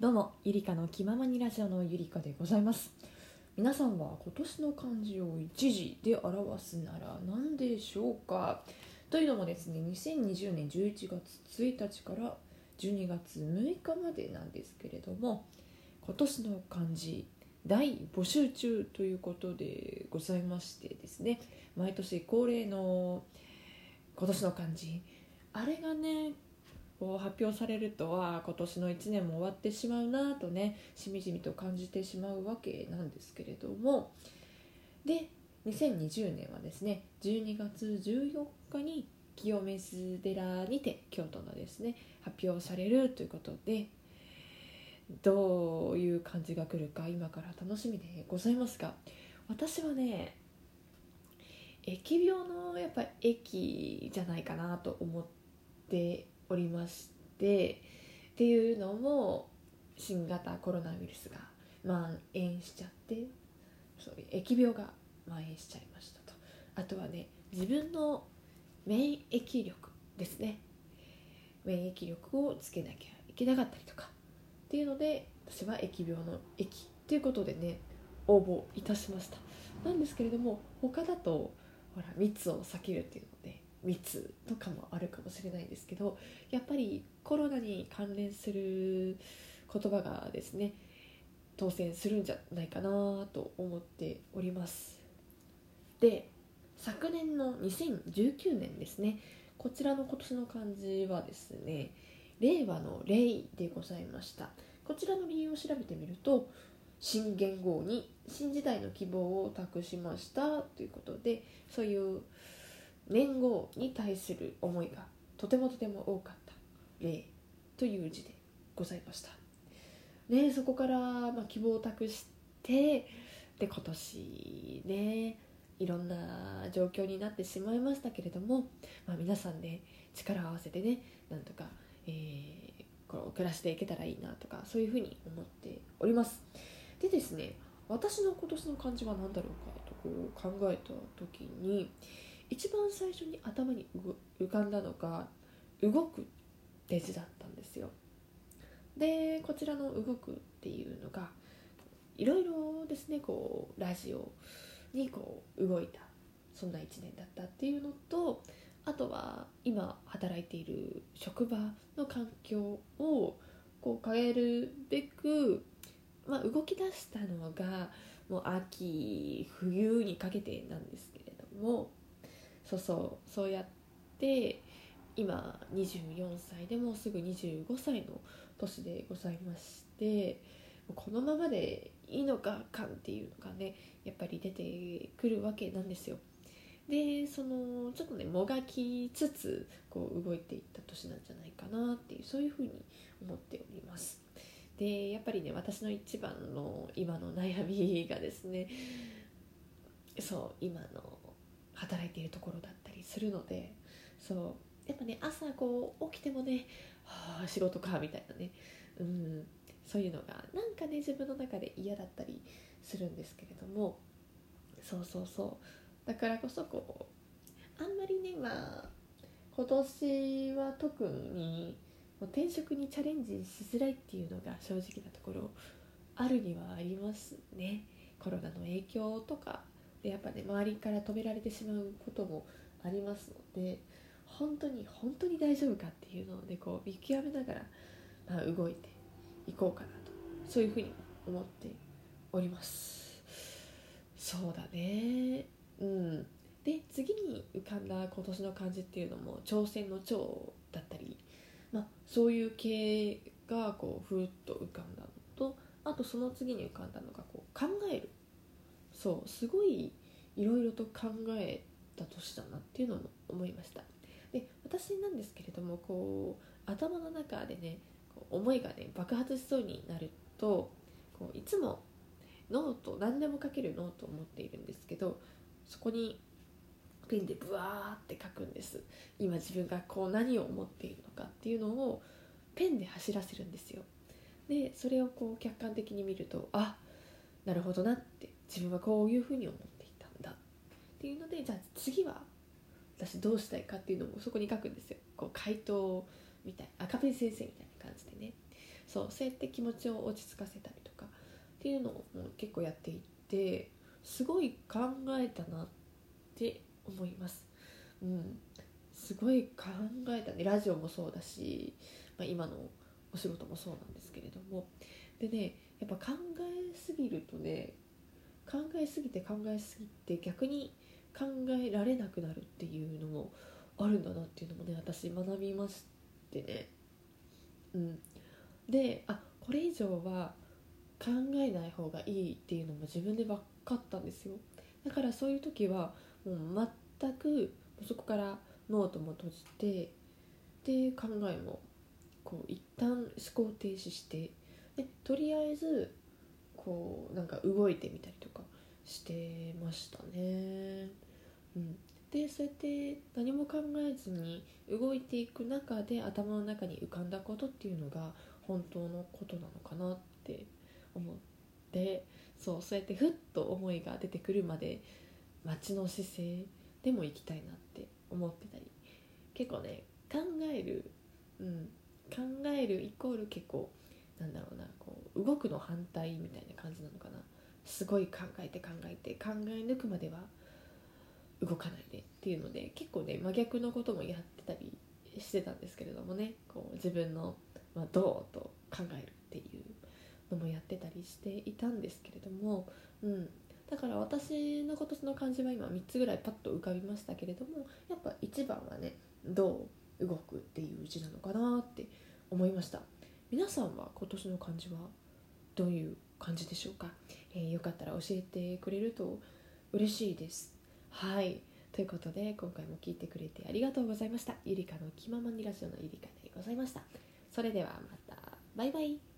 どうもゆりかの気ままにラジオのゆりかでございます。皆さんは今年の漢字を一字で表すなら何でしょうか？というのもですね2020年11月1日から12月6日までなんですけれども今年の漢字大募集中ということでございましてですね毎年恒例の今年の漢字。あれがねこう発表されるとは今年の1年も終わってしまうなとねしみじみと感じてしまうわけなんですけれども。で2020年はですね12月14日に清水寺にて京都のですね発表されるということでどういう感じが来るか今から楽しみでございますが私はね疫病のやっぱ疫じゃないかなと思っておりましてっていうのも新型コロナウイルスが蔓延しちゃってそういう疫病が蔓延しちゃいましたと。あとはね自分の免疫力ですね。免疫力をつけなきゃいけなかったりとか。っていうので私は疫病の疫ということでね応募いたしました。なんですけれども他だとほら密を避けるっていうので密とかもあるかもしれないんですけどやっぱりコロナに関連する言葉がですね当選するんじゃないかなと思っております。で昨年の2019年ですねこちらの今年の漢字はですね令和の令でございました。こちらの理由を調べてみると新元号に新時代の希望を託しましたということでそういう年号に対する思いがとてもとても多かった。例。という字でございました。ね、そこから、ま、希望を託してで今年ねいろんな状況になってしまいましたけれども、まあ、皆さんね力を合わせてねなんとか、えー、こう暮らしていけたらいいなとかそういうふうに思っております。でですね私の今年の漢字は何だろうかとこう考えた時に一番最初に頭に浮かんだのが動くって字だったんですよ。でこちらの動くっていうのがいろいろですねこうラジオにこう動いたそんな1年だったっていうのとあとは今働いている職場の環境をこう変えるべく、まあ、動き出したのがもう秋冬にかけてなんですけれどもそうそうそうやって今24歳でもうすぐ25歳の年でございましてこのままでいいのか感っていうのがねやっぱり出てくるわけなんですよ。でそのちょっとねもがきつつこう動いていった年なんじゃないかなっていうそういうふうに思っております。でやっぱりね私の一番の今の悩みがですねそう今の働いているところだったりするのでそう。やっぱね朝こう起きてもね、はあ、仕事かみたいなね、うん、そういうのがなんかね自分の中で嫌だったりするんですけれども。そうそうそう。だからこそこうあんまりねまあ今年は特に転職にチャレンジしづらいっていうのが正直なところあるにはありますね。コロナの影響とかでやっぱね周りから止められてしまうこともありますので本当に本当に大丈夫かっていうのをねこう見極めながら、まあ、動いていこうかなとそういうふうに思っております。そうだね。うん。で次に浮かんだ今年の漢字っていうのも挑戦の挑だったり、まあ、そういう系がこうふっと浮かんだのとあとその次に浮かんだのがこう考えるそうすごいいろいろと考えた年だなっていうのも思いました。で私なんですけれどもこう頭の中でね思いがね爆発しそうになるとこういつもノート何でも書けるノートを持っているんですけどそこにペンでブワーって書くんです。今自分がこう何を思っているのかっていうのをペンで走らせるんですよ。でそれをこう客観的に見るとあなるほどなって自分はこういうふうに思っていたんだ。っていうのでじゃあ次は私どうしたいかっていうのもそこに書くんですよ。こう回答みたい赤ペン先生みたいな感じでね。そうそうやって気持ちを落ち着かせたりとかっていうのを結構やっていってすごい考えたなって思います。うん。すごい考えたね。ラジオもそうだし、まあ、今のお仕事もそうなんですけれども。でねやっぱ考えすぎるとね考えすぎて考えすぎて逆に考えられなくなるっていうのもあるんだなっていうのもね私学びましてね。うん。であこれ以上は考えない方がいいっていうのも自分で分かったんですよ。だからそういう時はもう全くそこからノートも閉じてで考えもこう一旦思考停止してでとりあえずこうなんか動いてみたりとかしてましたね。うん、でそうやって何も考えずに動いていく中で頭の中に浮かんだことっていうのが本当のことなのかなって思ってそうそうやってふっと思いが出てくるまで待ちの姿勢でも行きたいなって思ってたり結構ね考える、うん、考えるイコール結構なんだろうなこう動くの反対みたいな感じなのかな。すごい考えて考えて考え抜くまでは動かないでっていうので結構ね真逆のこともやってたりしてたんですけれどもねこう自分の、まあ、どうと考えるっていうのもやってたりしていたんですけれども、うん、だから私の今年の漢字は今3つぐらいパッと浮かびましたけれどもやっぱ1番はねどう動くっていう字なのかなって思いました。皆さんは今年の漢字はどういう感じでしょうか、えー、よかったら教えてくれると嬉しいです。はい。ということで今回も聞いてくれてありがとうございました。ゆりかの気ままにラジオのゆりかでございました。それではまた。バイバイ。